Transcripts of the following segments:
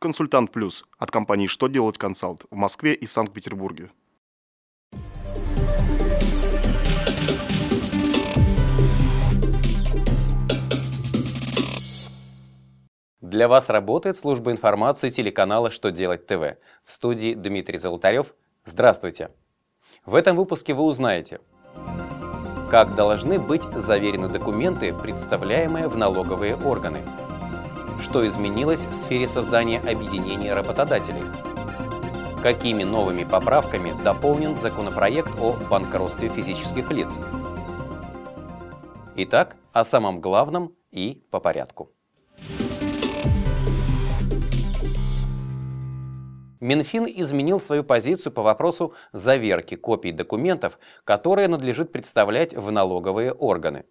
Консультант Плюс от компании «Что делать консалт» в Москве и Санкт-Петербурге. Для вас работает служба информации телеканала «Что делать ТВ». В студии Дмитрий Золотарев. Здравствуйте. В этом выпуске вы узнаете, как должны быть заверены документы, представляемые в налоговые органы, что изменилось в сфере создания объединения работодателей, какими новыми поправками дополнен законопроект о банкротстве физических лиц. Итак, о самом главном и по порядку. Минфин изменил свою позицию по вопросу заверки копий документов, которые надлежит представлять в налоговые органы.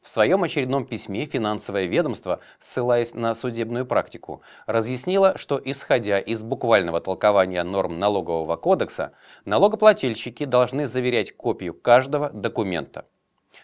В своем очередном письме финансовое ведомство, ссылаясь на судебную практику, разъяснило, что исходя из буквального толкования норм налогового кодекса, налогоплательщики должны заверять копию каждого документа.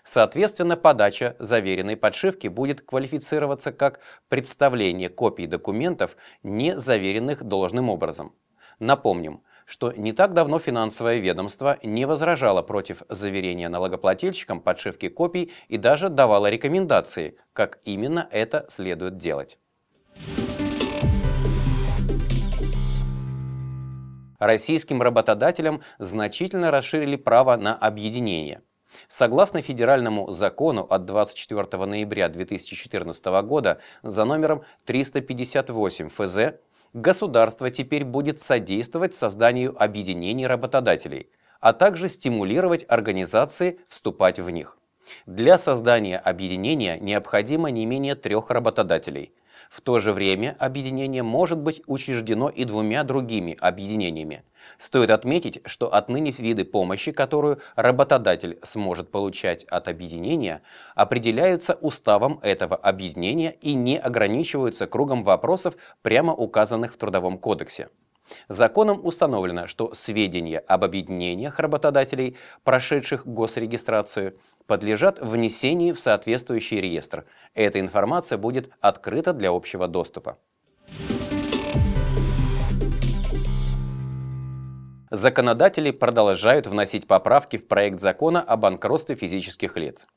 Соответственно, подача заверенной подшивки будет квалифицироваться как представление копий документов, не заверенных должным образом. Напомним, что не так давно финансовое ведомство не возражало против заверения налогоплательщикам подшивки копий и даже давало рекомендации, как именно это следует делать. Российским работодателям значительно расширили право на объединение. Согласно федеральному закону от 24 ноября 2014 года за номером 358 ФЗ государство теперь будет содействовать созданию объединений работодателей, а также стимулировать организации вступать в них. Для создания объединения необходимо не менее трех работодателей – в то же время объединение может быть учреждено и двумя другими объединениями. Стоит отметить, что отныне виды помощи, которую работодатель сможет получать от объединения, определяются уставом этого объединения и не ограничиваются кругом вопросов, прямо указанных в Трудовом кодексе. Законом установлено, что сведения об объединениях работодателей, прошедших госрегистрацию, подлежат внесению в соответствующий реестр. Эта информация будет открыта для общего доступа. Законодатели продолжают вносить поправки в проект закона о банкротстве физических лиц.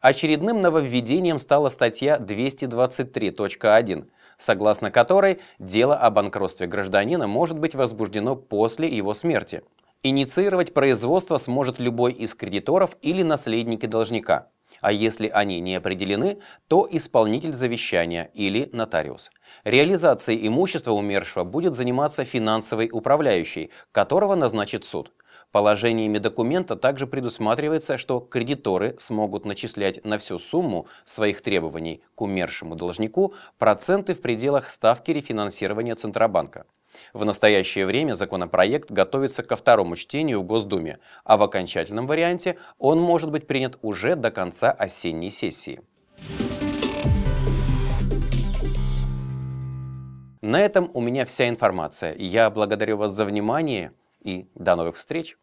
Очередным нововведением стала статья 223.1, согласно которой дело о банкротстве гражданина может быть возбуждено после его смерти – Инициировать производство сможет любой из кредиторов или наследники должника, а если они не определены, то исполнитель завещания или нотариус. Реализацией имущества умершего будет заниматься финансовый управляющий, которого назначит суд. Положениями документа также предусматривается, что кредиторы смогут начислять на всю сумму своих требований к умершему должнику проценты в пределах ставки рефинансирования Центробанка. В настоящее время законопроект готовится ко второму чтению в Госдуме, а в окончательном варианте он может быть принят уже до конца осенней сессии. На этом у меня вся информация. Я благодарю вас за внимание и до новых встреч!